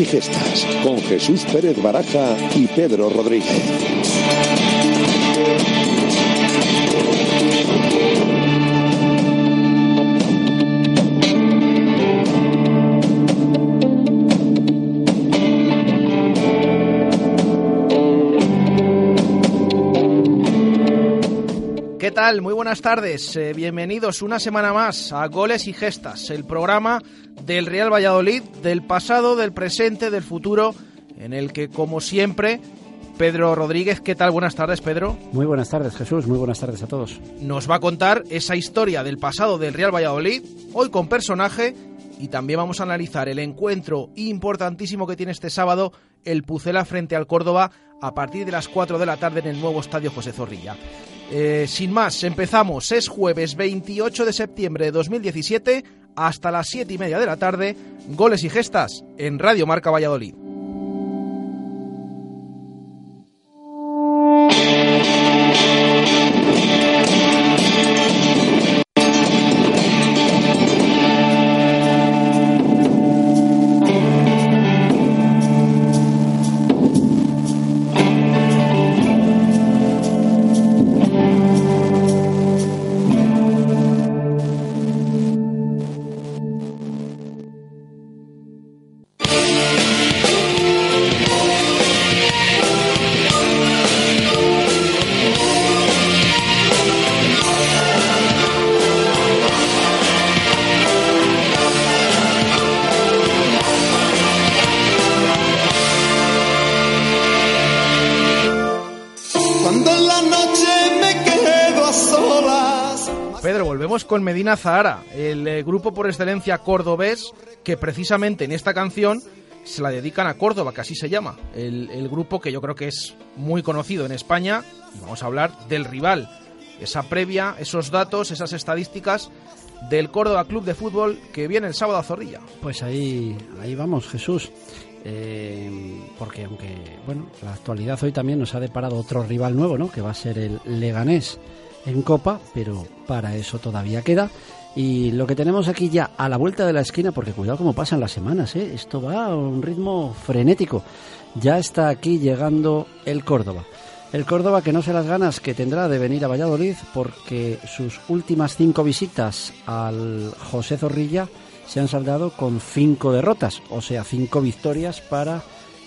Y Gestas con Jesús Pérez Baraja y Pedro Rodríguez. ¿Qué tal? Muy buenas tardes. Eh, bienvenidos una semana más a Goles y Gestas, el programa del Real Valladolid, del pasado, del presente, del futuro, en el que, como siempre, Pedro Rodríguez, ¿qué tal? Buenas tardes, Pedro. Muy buenas tardes, Jesús. Muy buenas tardes a todos. Nos va a contar esa historia del pasado del Real Valladolid, hoy con personaje, y también vamos a analizar el encuentro importantísimo que tiene este sábado el Pucela frente al Córdoba a partir de las 4 de la tarde en el nuevo estadio José Zorrilla. Eh, sin más, empezamos. Es jueves 28 de septiembre de 2017 hasta las 7 y media de la tarde. Goles y gestas en Radio Marca Valladolid. Con Medina Zahara, el eh, grupo por excelencia cordobés que precisamente en esta canción se la dedican a Córdoba, que así se llama. El, grupo que yo creo que es muy conocido en España y vamos a hablar del rival. Esa previa, esos datos, esas estadísticas del Córdoba Club de Fútbol que viene el sábado a Zorrilla. Pues ahí, ahí vamos, Jesús. Eh, porque aunque, bueno, la actualidad hoy también nos ha deparado otro rival nuevo, ¿no? Que va a ser el Leganés en Copa, pero para eso todavía queda. Y lo que tenemos aquí ya a la vuelta de la esquina, porque cuidado cómo pasan las semanas, ¿eh? esto va a un ritmo frenético. Ya está aquí llegando el Córdoba. El Córdoba que no se las ganas que tendrá de venir a Valladolid porque sus últimas cinco visitas al José Zorrilla se han saldado con cinco derrotas, o sea, cinco victorias para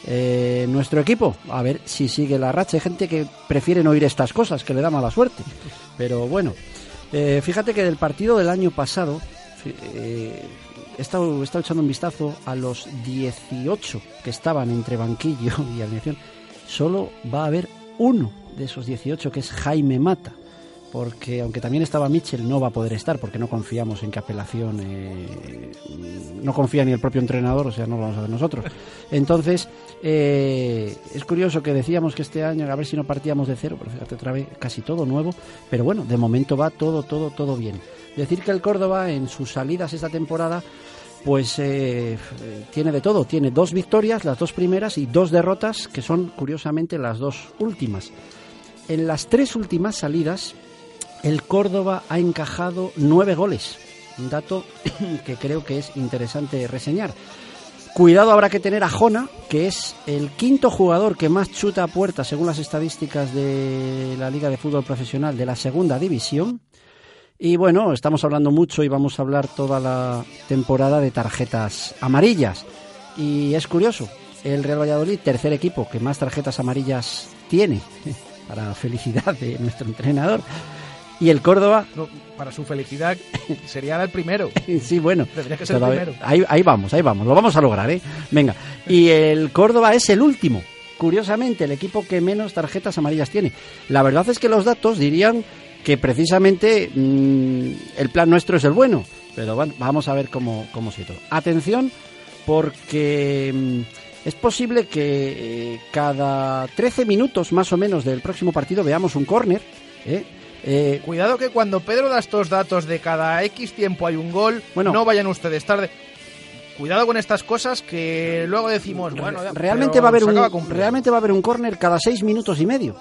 eh, nuestro equipo. A ver si sigue la racha. Hay gente que prefiere no oír estas cosas, que le da mala suerte. Pero bueno, eh, fíjate que del partido del año pasado, eh, he, estado, echando un vistazo a los 18 que estaban entre banquillo y alineación. Solo va a haber uno de esos 18 que es Jaime Mata porque aunque también estaba Mitchell, no va a poder estar porque no confiamos en que apelación eh, no confía ni el propio entrenador, o sea, no lo vamos a ver nosotros. Entonces, eh, es curioso que decíamos que este año a ver si no partíamos de cero, pero fíjate otra vez, casi todo nuevo, pero bueno, de momento va todo, todo, todo bien. Decir que el Córdoba en sus salidas esta temporada pues eh, tiene de todo. Tiene dos victorias, las dos primeras, y dos derrotas, que son curiosamente las dos últimas. En las tres últimas salidas, el Córdoba ha encajado nueve goles. Un dato que creo que es interesante reseñar. Cuidado habrá que tener a Jona, que es el quinto jugador que más chuta a puerta según las estadísticas de la Liga de Fútbol Profesional de la Segunda División. Y bueno, estamos hablando mucho y vamos a hablar toda la temporada de tarjetas amarillas. Y es curioso, el Real Valladolid, tercer equipo que más tarjetas amarillas tiene, para felicidad de nuestro entrenador. Y el Córdoba. No, para su felicidad sería el primero. sí, bueno. Debería que ser el todavía- primero. ahí, ahí vamos, ahí vamos. Lo vamos a lograr, ¿eh? Venga. Y el Córdoba es el último. Curiosamente, el equipo que menos tarjetas amarillas tiene. La verdad es que los datos dirían que precisamente mm, el plan nuestro es el bueno. Pero bueno, vamos a ver cómo, cómo sigue todo. Atención, porque mm, es posible que eh, cada 13 minutos más o menos del próximo partido veamos un córner. ¿eh? Eh, Cuidado que cuando Pedro da estos datos de cada X tiempo hay un gol, Bueno. no vayan ustedes tarde. Cuidado con estas cosas que luego decimos, bueno, ya, realmente va a haber un realmente va a haber un córner cada seis minutos y medio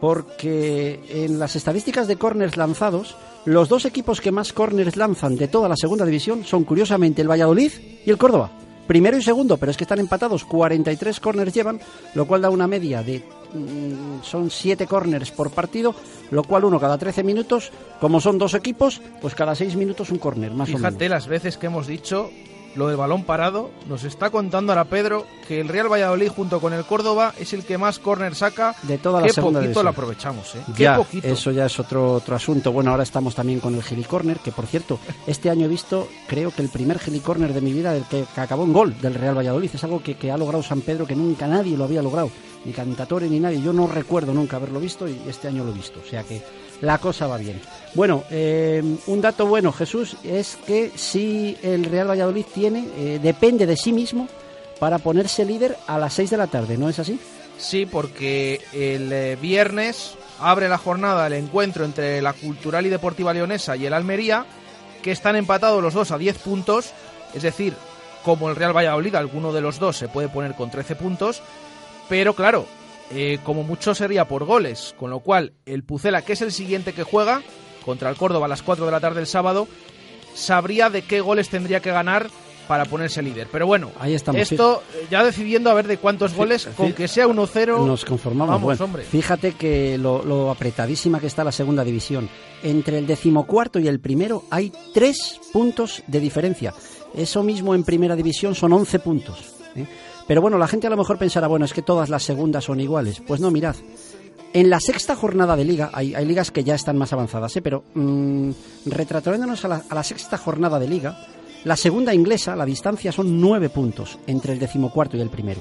porque en las estadísticas de córners lanzados los dos equipos que más córners lanzan de toda la segunda división son curiosamente el Valladolid y el Córdoba primero y segundo, pero es que están empatados, 43 corners llevan, lo cual da una media de son 7 corners por partido, lo cual uno cada 13 minutos, como son dos equipos, pues cada 6 minutos un corner, más o menos. Fíjate las veces que hemos dicho lo del balón parado, nos está contando ahora Pedro que el Real Valladolid junto con el Córdoba es el que más córner saca. De toda la Qué segunda poquito división. lo aprovechamos, ¿eh? Qué Ya, poquito. eso ya es otro, otro asunto. Bueno, ahora estamos también con el Gilicorner, que por cierto, este año he visto, creo que el primer Gilicorner de mi vida, el que, que acabó en gol del Real Valladolid. Es algo que, que ha logrado San Pedro, que nunca nadie lo había logrado. Ni Cantatore ni nadie. Yo no recuerdo nunca haberlo visto y este año lo he visto. O sea que la cosa va bien. Bueno, eh, un dato bueno, Jesús, es que si el Real Valladolid tiene, eh, depende de sí mismo para ponerse líder a las 6 de la tarde, ¿no es así? Sí, porque el eh, viernes abre la jornada el encuentro entre la Cultural y Deportiva Leonesa y el Almería, que están empatados los dos a 10 puntos, es decir, como el Real Valladolid, alguno de los dos se puede poner con 13 puntos, pero claro, eh, como mucho sería por goles, con lo cual el Pucela, que es el siguiente que juega, contra el Córdoba a las 4 de la tarde el sábado, sabría de qué goles tendría que ganar para ponerse líder. Pero bueno, Ahí estamos, esto eh, ya decidiendo a ver de cuántos goles, con que sea 1-0, Nos conformamos. Vamos, Bueno, hombre. Fíjate que lo, lo apretadísima que está la segunda división. Entre el decimocuarto y el primero hay tres puntos de diferencia. Eso mismo en primera división son 11 puntos. ¿eh? Pero bueno, la gente a lo mejor pensará, bueno, es que todas las segundas son iguales. Pues no, mirad. En la sexta jornada de liga, hay, ligas que ya están más avanzadas, ¿eh? pero mm, retratoéndonos a la, a la sexta jornada de liga, la segunda inglesa, la distancia son nueve puntos entre el decimocuarto y el primero.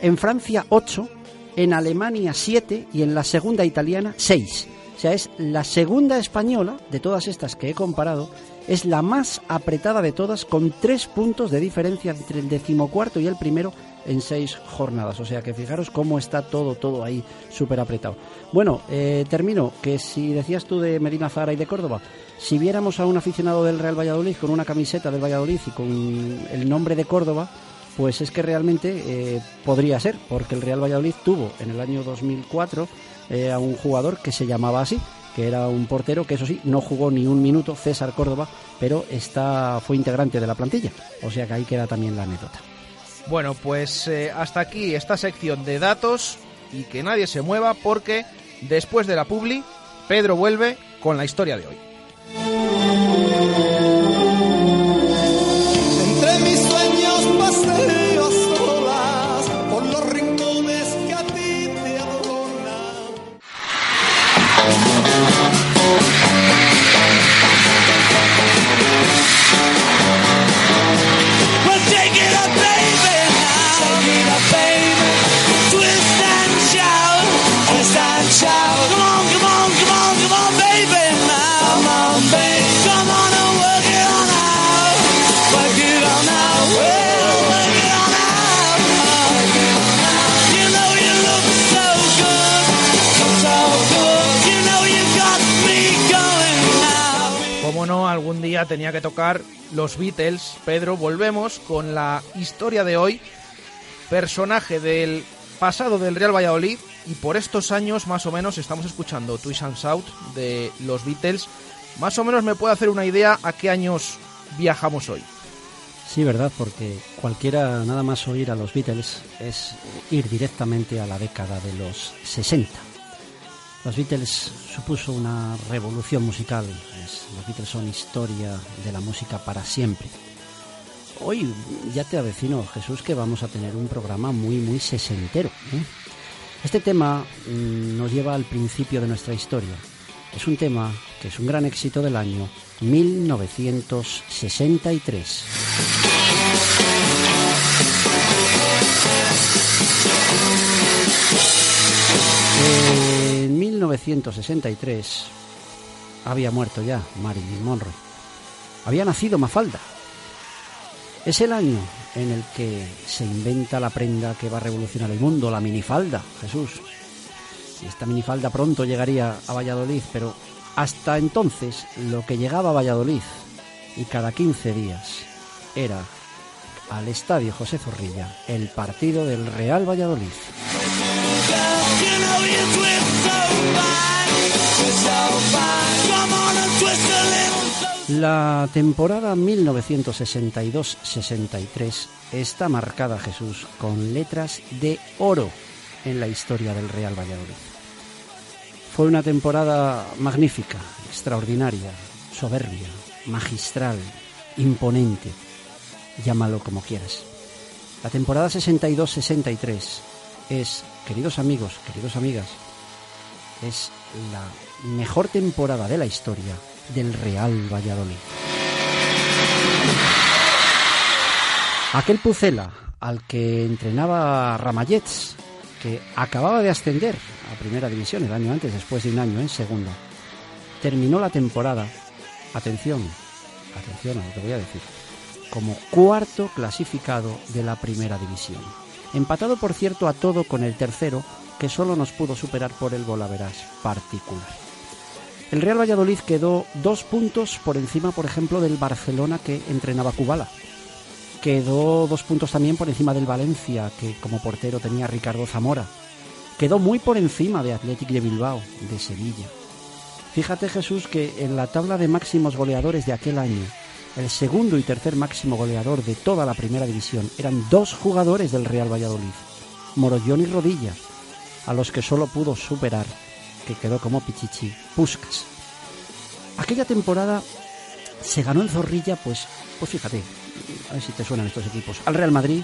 En Francia, ocho, en Alemania, siete y en la segunda italiana, seis. O sea, es la segunda española de todas estas que he comparado, es la más apretada de todas, con tres puntos de diferencia entre el decimocuarto y el primero en seis jornadas. O sea que fijaros cómo está todo, todo ahí súper apretado. Bueno, eh, termino, que si decías tú de Medina Zara y de Córdoba, si viéramos a un aficionado del Real Valladolid con una camiseta del Valladolid y con el nombre de Córdoba, pues es que realmente eh, podría ser, porque el Real Valladolid tuvo en el año 2004 eh, a un jugador que se llamaba así, que era un portero que eso sí, no jugó ni un minuto, César Córdoba, pero está, fue integrante de la plantilla. O sea que ahí queda también la anécdota. Bueno, pues eh, hasta aquí esta sección de datos y que nadie se mueva porque después de la publi, Pedro vuelve con la historia de hoy. Tenía que tocar los Beatles. Pedro, volvemos con la historia de hoy. Personaje del pasado del Real Valladolid y por estos años más o menos estamos escuchando Twist and Shout de los Beatles. Más o menos me puede hacer una idea a qué años viajamos hoy. Sí, verdad, porque cualquiera nada más oír a los Beatles es ir directamente a la década de los 60. Los Beatles supuso una revolución musical. los Beatles son historia de la música para siempre. Hoy ya te avecino, Jesús, que vamos a tener un programa muy, muy sesentero. ¿eh? Este tema mm, nos lleva al principio de nuestra historia. Es un tema que es un gran éxito del año 1963. En 1963 había muerto ya Marilyn Monroe. Había nacido Mafalda. Es el año en el que se inventa la prenda que va a revolucionar el mundo, la minifalda, Jesús. Esta minifalda pronto llegaría a Valladolid, pero hasta entonces lo que llegaba a Valladolid y cada 15 días era al estadio José Zorrilla el partido del Real Valladolid. La temporada 1962-63 está marcada, Jesús, con letras de oro en la historia del Real Valladolid. Fue una temporada magnífica, extraordinaria, soberbia, magistral, imponente, llámalo como quieras. La temporada 62-63 es, queridos amigos, queridos amigas, es la mejor temporada de la historia del Real Valladolid. Aquel Pucela al que entrenaba Ramallets, que acababa de ascender a Primera División el año antes, después de un año en Segunda, terminó la temporada, atención, atención a lo que voy a decir, como cuarto clasificado de la Primera División. Empatado, por cierto, a todo con el tercero, que solo nos pudo superar por el golaveras particular. El Real Valladolid quedó dos puntos por encima, por ejemplo, del Barcelona que entrenaba Kubala. Quedó dos puntos también por encima del Valencia, que como portero tenía Ricardo Zamora. Quedó muy por encima de Athletic de Bilbao, de Sevilla. Fíjate Jesús que en la tabla de máximos goleadores de aquel año, el segundo y tercer máximo goleador de toda la primera división eran dos jugadores del Real Valladolid, Morollón y Rodilla, a los que solo pudo superar, que quedó como Pichichi, Puskas. Aquella temporada se ganó en Zorrilla, pues, pues fíjate, a ver si te suenan estos equipos, al Real Madrid,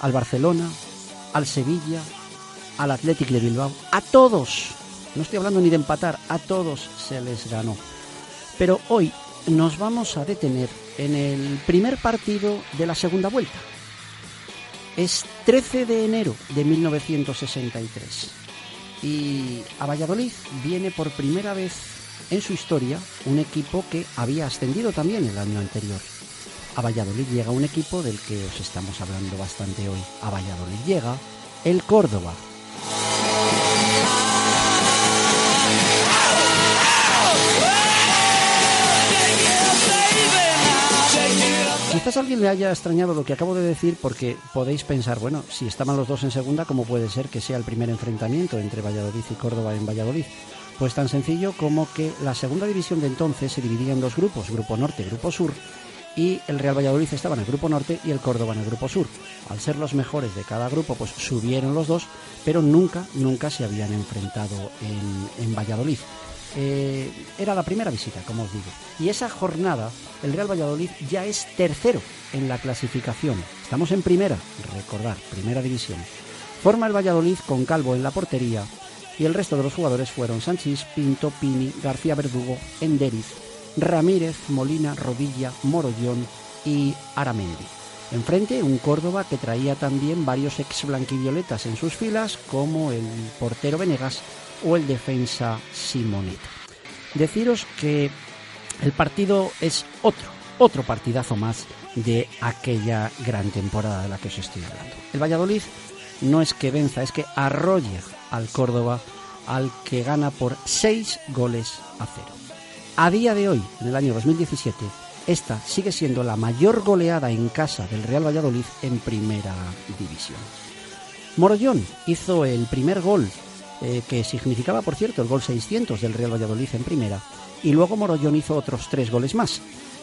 al Barcelona, al Sevilla, al Athletic de Bilbao, a todos, no estoy hablando ni de empatar, a todos se les ganó. Pero hoy nos vamos a detener en el primer partido de la segunda vuelta. Es 13 de enero de 1963 y a Valladolid viene por primera vez en su historia un equipo que había ascendido también el año anterior. A Valladolid llega un equipo del que os estamos hablando bastante hoy. A Valladolid llega el Córdoba. Quizás a alguien le haya extrañado lo que acabo de decir porque podéis pensar, bueno, si estaban los dos en segunda, ¿cómo puede ser que sea el primer enfrentamiento entre Valladolid y Córdoba en Valladolid? Pues tan sencillo como que la segunda división de entonces se dividía en dos grupos, Grupo Norte y Grupo Sur, y el Real Valladolid estaba en el Grupo Norte y el Córdoba en el Grupo Sur. Al ser los mejores de cada grupo, pues subieron los dos, pero nunca, nunca se habían enfrentado en, en Valladolid. Eh, era la primera visita, como os digo. Y esa jornada, el Real Valladolid ya es tercero en la clasificación. Estamos en primera, recordar, primera división. Forma el Valladolid con Calvo en la portería y el resto de los jugadores fueron Sánchez, Pinto, Pini, García Verdugo, Enderiz, Ramírez, Molina, Rodilla, Morollón y Aramendi. Enfrente, un Córdoba que traía también varios ex blanquivioletas en sus filas, como el portero Venegas o el defensa Simoneta. Deciros que el partido es otro, otro partidazo más de aquella gran temporada de la que os estoy hablando. El Valladolid no es que venza, es que arrolla al Córdoba, al que gana por seis goles a cero. A día de hoy, en el año 2017, esta sigue siendo la mayor goleada en casa del Real Valladolid en primera división. Morollón hizo el primer gol eh, que significaba, por cierto, el gol 600 del Real Valladolid en primera, y luego Morollón hizo otros tres goles más.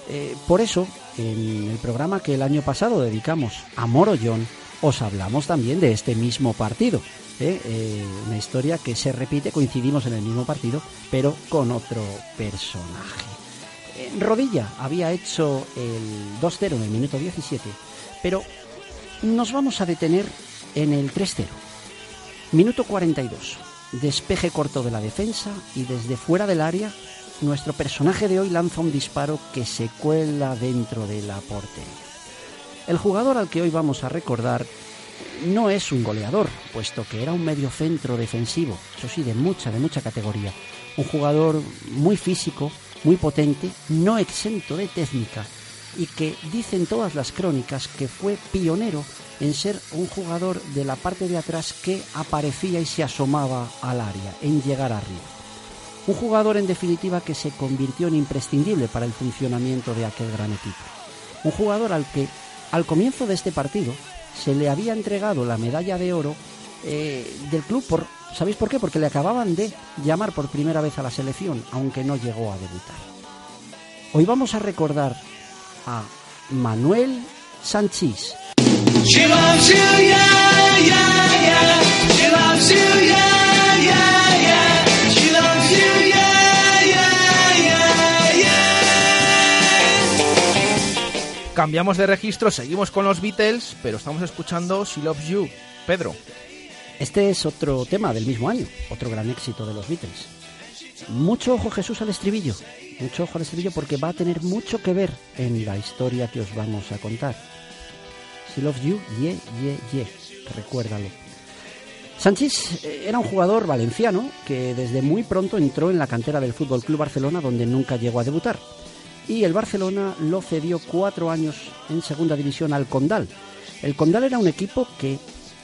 Eh, por eso, en el programa que el año pasado dedicamos a Morollón, os hablamos también de este mismo partido. ¿eh? una historia que se repite, coincidimos en el mismo partido, pero con otro personaje. Rodilla había hecho el 2-0 en el minuto 17, pero nos vamos a detener en el 3-0. Minuto 42 despeje corto de la defensa y desde fuera del área nuestro personaje de hoy lanza un disparo que se cuela dentro de la portería. El jugador al que hoy vamos a recordar no es un goleador, puesto que era un mediocentro defensivo, eso sí, de mucha, de mucha categoría. Un jugador muy físico, muy potente, no exento de técnica y que dicen todas las crónicas que fue pionero en ser un jugador de la parte de atrás que aparecía y se asomaba al área, en llegar arriba. Un jugador en definitiva que se convirtió en imprescindible para el funcionamiento de aquel gran equipo. Un jugador al que al comienzo de este partido se le había entregado la medalla de oro eh, del club por ¿sabéis por qué? Porque le acababan de llamar por primera vez a la selección, aunque no llegó a debutar. Hoy vamos a recordar a Manuel Sanchís. Cambiamos de registro, seguimos con los Beatles, pero estamos escuchando She Loves You. Pedro, Este es otro tema del mismo año, otro gran éxito de los Beatles. Mucho ojo Jesús al estribillo, mucho ojo al estribillo porque va a tener mucho que ver en la historia que os vamos a contar. She loves you, yeah, yeah, yeah, recuérdalo. Sánchez eh, era un jugador valenciano que desde muy pronto entró en la cantera del Fútbol Club Barcelona donde nunca llegó a debutar. Y el Barcelona lo cedió cuatro años en segunda división al Condal. El Condal era un equipo que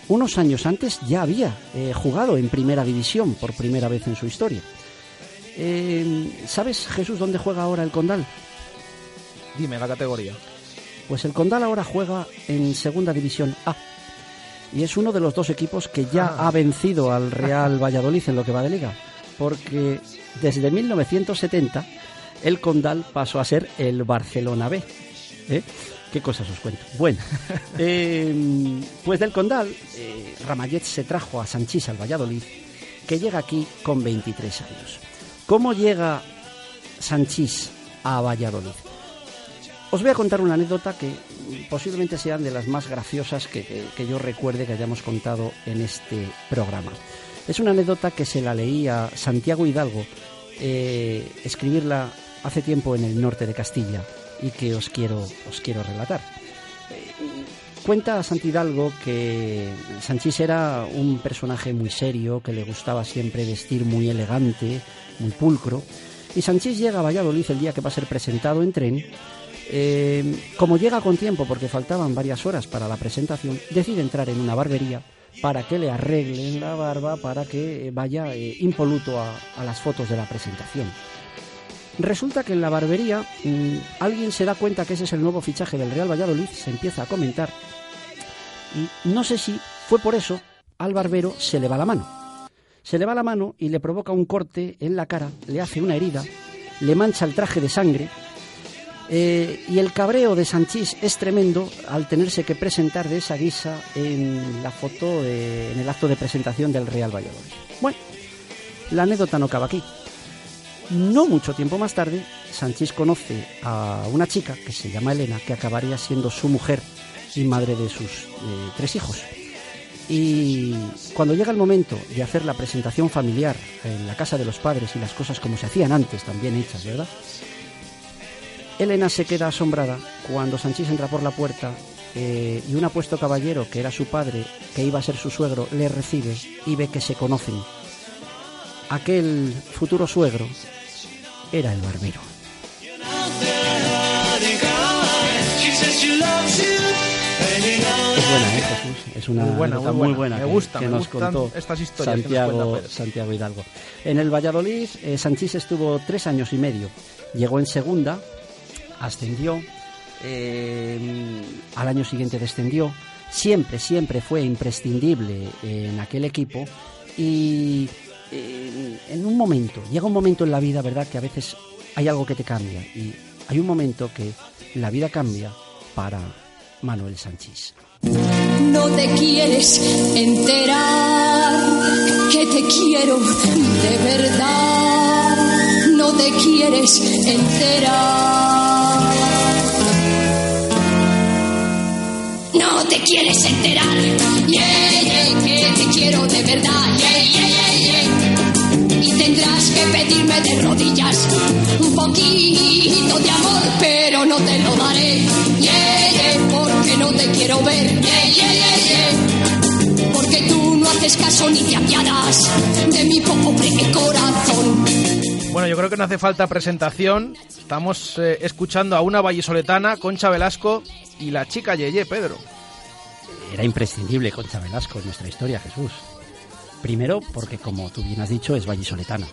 unos años antes ya había eh, jugado en primera división por primera vez en su historia. Eh, ¿Sabes, Jesús, dónde juega ahora el Condal? dime la categoría. Pues el Condal ahora juega en Segunda División A. Y es uno de los dos equipos que ya Ah. ha vencido al Real Valladolid en lo que va de liga. Porque desde 1970 el Condal pasó a ser el Barcelona B. ¿Eh? ¿Qué cosas os cuento? Bueno, eh, pues del Condal, eh, Ramallet se trajo a Sanchís al Valladolid, que llega aquí con 23 años. ¿Cómo llega Sanchís a Valladolid? Os voy a contar una anécdota que posiblemente sean de las más graciosas que, que- que yo recuerde que hayamos contado en este programa. Es una anécdota que se la leí a Santiago Hidalgo eh, escribirla hace tiempo en el norte de Castilla y que os quiero, os quiero relatar. Cuenta Santi Hidalgo que Sanchís era un personaje muy serio, que le gustaba siempre vestir muy elegante, muy pulcro. Y Sanchís llega a Valladolid el día que va a ser presentado en tren. Eh, como llega con tiempo porque faltaban varias horas para la presentación, decide entrar en una barbería para que le arreglen la barba para que vaya eh, impoluto a las fotos de la presentación. Resulta que en la barbería mm, alguien se da cuenta que ese es el nuevo fichaje del Real Valladolid, se empieza a comentar y no sé si fue por eso al barbero se le va la mano. Se le va la mano y le provoca un corte en la cara, le hace una herida, le mancha el traje de sangre eh, y el cabreo de Sanchís es tremendo al tenerse que presentar de esa guisa en la foto, en el acto de presentación del Real Valladolid. Bueno, la anécdota no acaba aquí. No mucho tiempo más tarde, Sanchís conoce a una chica que se llama Elena, que acabaría siendo su mujer y madre de sus eh, tres hijos. Y cuando llega el momento de hacer la presentación familiar en la casa de los padres y las cosas como se hacían antes, también hechas, ¿verdad? Elena se queda asombrada cuando Sanchís entra por la puerta eh, y un apuesto caballero, que era su padre, que iba a ser su suegro, le recibe y ve que se conocen. Aquel futuro suegro era el barbero. Es buena, ¿eh, Jesús? Es una Muy buena, muy buena. buena, Me que- gusta, que me nos contó estas historias nos Santiago. Santiago Hidalgo. En el Valladolid, eh, Sanchís estuvo tres años y medio. Llegó en segunda, ascendió, eh, al año siguiente descendió. Siempre, siempre fue imprescindible en aquel equipo y en un momento, llega un momento en la vida, ¿verdad?, que a veces hay algo que te cambia y hay un momento que la vida cambia para Manuel Sanchís. No te quieres enterar que te quiero de verdad. No te quieres enterar. No te quieres enterar. Yeah, yeah, que te quiero de verdad. Yeah, yeah, yeah, tendrás que pedirme de rodillas un poquito de amor, pero no te lo daré. Yeah, yeah, porque no te quiero ver. Yeah, yeah, yeah, yeah. Porque tú no haces caso ni te apiadas de mi pobre corazón. Bueno, yo creo que no hace falta presentación. Estamos eh, escuchando a una vallisoletana, Concha Velasco y la chica Yeye, Pedro. Era imprescindible Concha Velasco en nuestra historia, Jesús. Primero, porque como tú bien has dicho, es vallisoletana.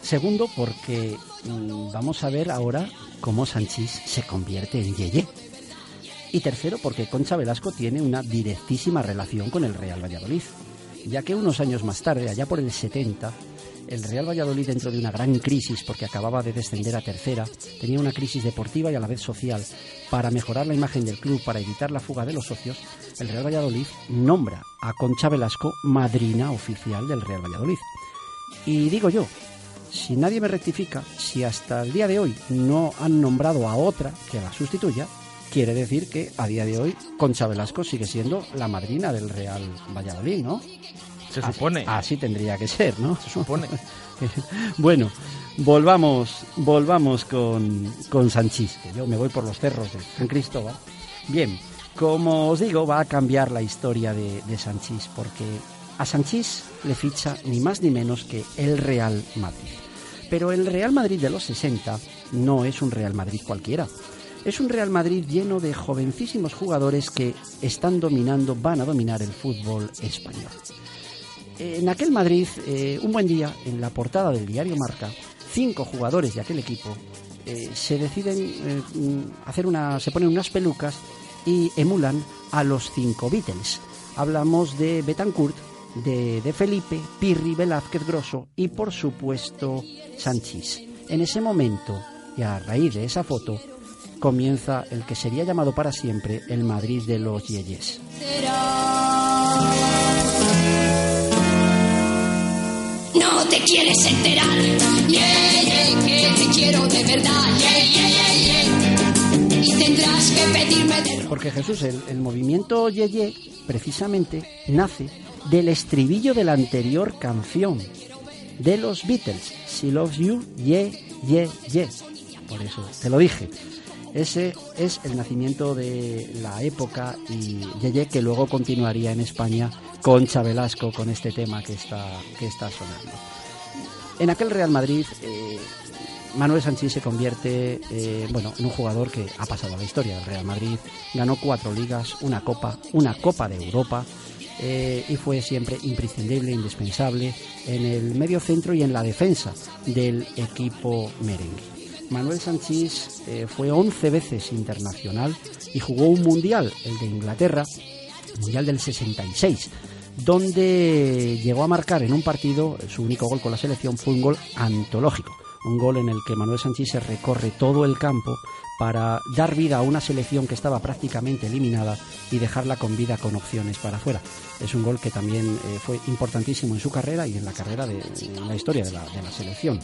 Segundo, porque mm, vamos a ver ahora cómo Sanchís se convierte en Yeye. Y tercero, porque Concha Velasco tiene una directísima relación con el Real Valladolid, ya que unos años más tarde, allá por el 70, el Real Valladolid dentro de una gran crisis porque acababa de descender a tercera, tenía una crisis deportiva y a la vez social. Para mejorar la imagen del club, para evitar la fuga de los socios, el Real Valladolid nombra a Concha Velasco madrina oficial del Real Valladolid. Y digo yo, si nadie me rectifica, si hasta el día de hoy no han nombrado a otra que la sustituya, quiere decir que a día de hoy Concha Velasco sigue siendo la madrina del Real Valladolid, ¿no? Se supone. Así tendría que ser, ¿no? Se supone. bueno, volvamos, volvamos con, con Sanchís, que yo me voy por los cerros de San Cristóbal. Bien, como os digo, va a cambiar la historia de, de Sanchís, porque a Sanchís le ficha ni más ni menos que el Real Madrid. Pero el Real Madrid de los 60 no es un Real Madrid cualquiera. Es un Real Madrid lleno de jovencísimos jugadores que están dominando, van a dominar el fútbol español. En aquel Madrid, eh, un buen día, en la portada del diario Marca, cinco jugadores de aquel equipo eh, se deciden eh, hacer una, se ponen unas pelucas y emulan a los cinco Beatles. Hablamos de Betancourt, de, de Felipe, Pirri, Velázquez Grosso y por supuesto Sanchís. En ese momento, y a raíz de esa foto, comienza el que sería llamado para siempre el Madrid de los Yeyes. No te quieres enterar, yeah, yeah, que te quiero de verdad, yeah, yeah, yeah, yeah. Y tendrás que pedirme de Porque Jesús, el, movimiento Yeye precisamente nace del estribillo de la anterior canción de los Beatles, She Loves You, Yeah, Yeah, Yeah. Por eso te lo dije. Ese es el nacimiento de la época y Yeye que luego continuaría en España con Velasco con este tema que está, que está sonando. En aquel Real Madrid, eh, Manuel Sánchez se convierte eh, bueno, en un jugador que ha pasado a la historia del Real Madrid. Ganó cuatro ligas, una copa, una copa de Europa eh, y fue siempre imprescindible, indispensable en el medio centro y en la defensa del equipo merengue. Manuel Sanchís eh, fue 11 veces internacional y jugó un mundial, el de Inglaterra, mundial del 66, donde llegó a marcar en un partido, su único gol con la selección fue un gol antológico, un gol en el que Manuel Sanchís se recorre todo el campo para dar vida a una selección que estaba prácticamente eliminada y dejarla con vida con opciones para afuera. Es un gol que también eh, fue importantísimo en su carrera y en la carrera de en la historia de la, de la selección.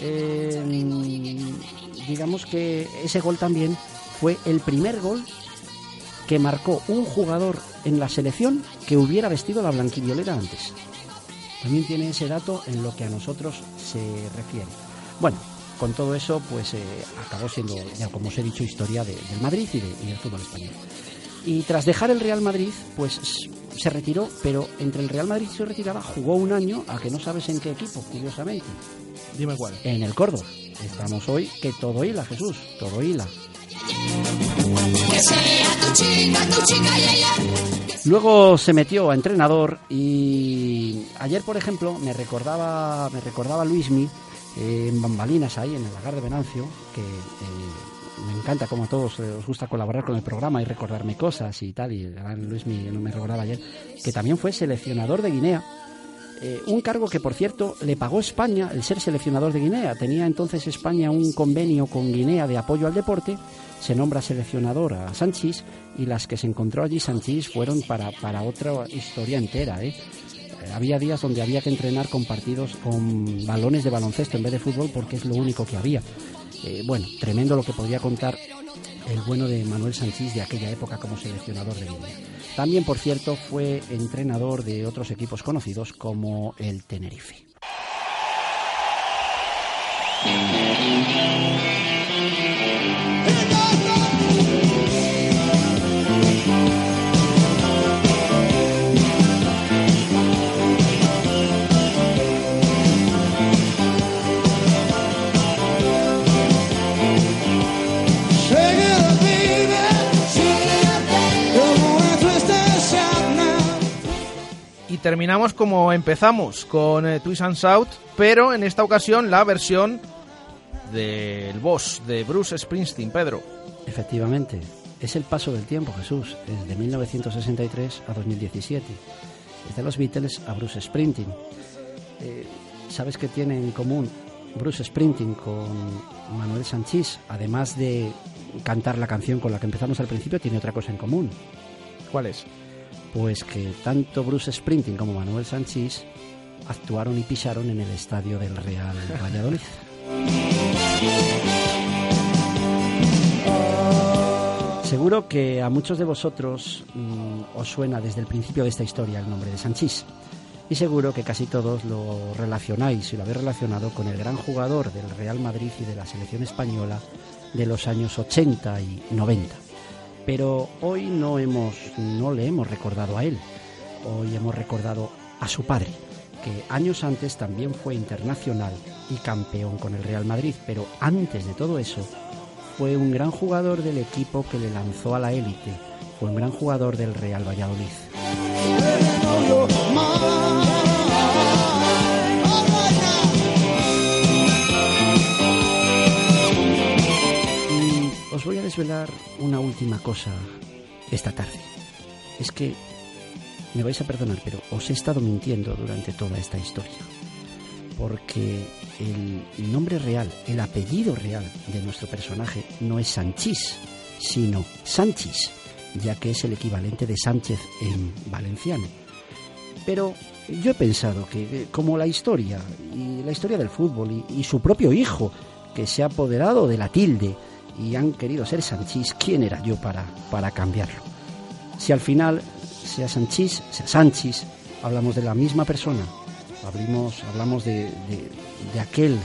Eh, digamos que ese gol también fue el primer gol que marcó un jugador en la selección que hubiera vestido la blanquivioleta antes. También tiene ese dato en lo que a nosotros se refiere. Bueno, con todo eso, pues eh, acabó siendo, ya como os he dicho, historia de- del Madrid y, de- y del fútbol español. Y tras dejar el Real Madrid, pues se retiró, pero entre el Real Madrid y su retirada jugó un año a que no sabes en qué equipo, curiosamente, Dime cuál. en el Córdoba. Estamos hoy que todo hila, Jesús, todo hila. Luego se metió a entrenador y ayer, por ejemplo, me recordaba, me recordaba Luismi eh, en Bambalinas ahí en el lagar de Venancio, que eh, me encanta como a todos eh, gusta colaborar con el programa y recordarme cosas y tal, y el gran Luismi no me recordaba ayer, que también fue seleccionador de Guinea. Eh, un cargo que, por cierto, le pagó España el ser seleccionador de Guinea. Tenía entonces España un convenio con Guinea de apoyo al deporte. Se nombra seleccionador a Sanchís y las que se encontró allí Sanchís fueron para, para otra historia entera. ¿eh? Eh, había días donde había que entrenar con partidos con balones de baloncesto en vez de fútbol porque es lo único que había. Eh, bueno, tremendo lo que podía contar el bueno de Manuel Sanchís de aquella época como seleccionador de Guinea. También, por cierto, fue entrenador de otros equipos conocidos como el Tenerife. Terminamos como empezamos, con eh, Twist and Shout, pero en esta ocasión la versión del boss de Bruce Springsteen, Pedro. Efectivamente, es el paso del tiempo, Jesús, desde 1963 a 2017, desde los Beatles a Bruce Springsteen. Eh, ¿sabes qué tiene en común Bruce Sprinting con Manuel Sanchís? Además de cantar la canción con la que empezamos al principio, tiene otra cosa en común. ¿Cuál es? Pues que tanto Bruce Sprinting como Manuel Sanchís actuaron y pisaron en el estadio del Real Valladolid. Seguro que a muchos de vosotros mm, os suena desde el principio de esta historia el nombre de Sanchís. Y seguro que casi todos lo relacionáis y lo habéis relacionado con el gran jugador del Real Madrid y de la selección española de los años 80 y 90. Pero hoy no, hemos, no le hemos recordado a él, hoy hemos recordado a su padre, que años antes también fue internacional y campeón con el Real Madrid, pero antes de todo eso fue un gran jugador del equipo que le lanzó a la élite, fue un gran jugador del Real Valladolid. Voy a desvelar una última cosa esta tarde. Es que me vais a perdonar, pero os he estado mintiendo durante toda esta historia. Porque el nombre real, el apellido real de nuestro personaje no es Sanchís, sino Sanchis, ya que es el equivalente de Sánchez en valenciano. Pero yo he pensado que, eh, como la historia, y la historia del fútbol, y, y su propio hijo, que se ha apoderado de la tilde y han querido ser Sanchís, ¿quién era yo para, para cambiarlo? Si al final, sea Sanchís, sea Sanchis, hablamos de la misma persona, hablamos, hablamos de, de- de aquel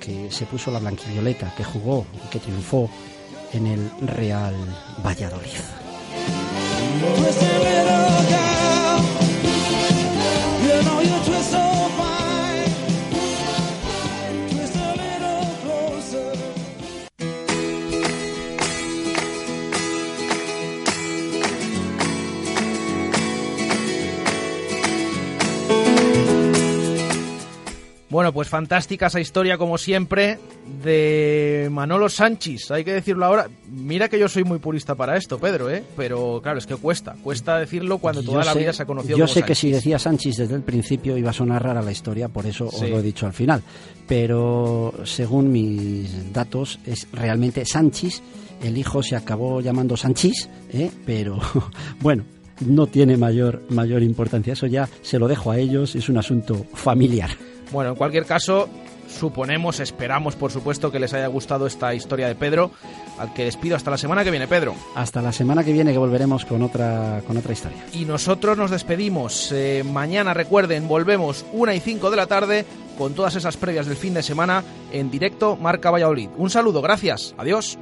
que se puso la blanquivioleta, que jugó y que triunfó en el Real Valladolid. Bueno, pues fantástica esa historia, como siempre, de Manolo Sánchez. Hay que decirlo ahora. Mira que yo soy muy purista para esto, Pedro, ¿eh? Pero claro, es que cuesta. Cuesta decirlo cuando toda Yo la sé- vida se ha conocido Yo como sé que si decía Sánchez desde el principio iba a sonar rara la historia, por eso Sí. os lo he dicho al final. Pero según mis datos, es realmente Sánchez. El hijo se acabó llamando Sánchez, ¿eh? pero bueno, no tiene mayor, mayor importancia. Eso ya se lo dejo a ellos, es un asunto familiar. Bueno, en cualquier caso, suponemos, esperamos, por supuesto, que les haya gustado esta historia de Pedro, al que despido hasta la semana que viene, Pedro. Hasta la semana que viene que volveremos con otra, con otra historia. Y nosotros nos despedimos. Eh, mañana, recuerden, volvemos una y 5 de la tarde con todas esas previas del fin de semana en directo Marca Valladolid. Un saludo, gracias. Adiós.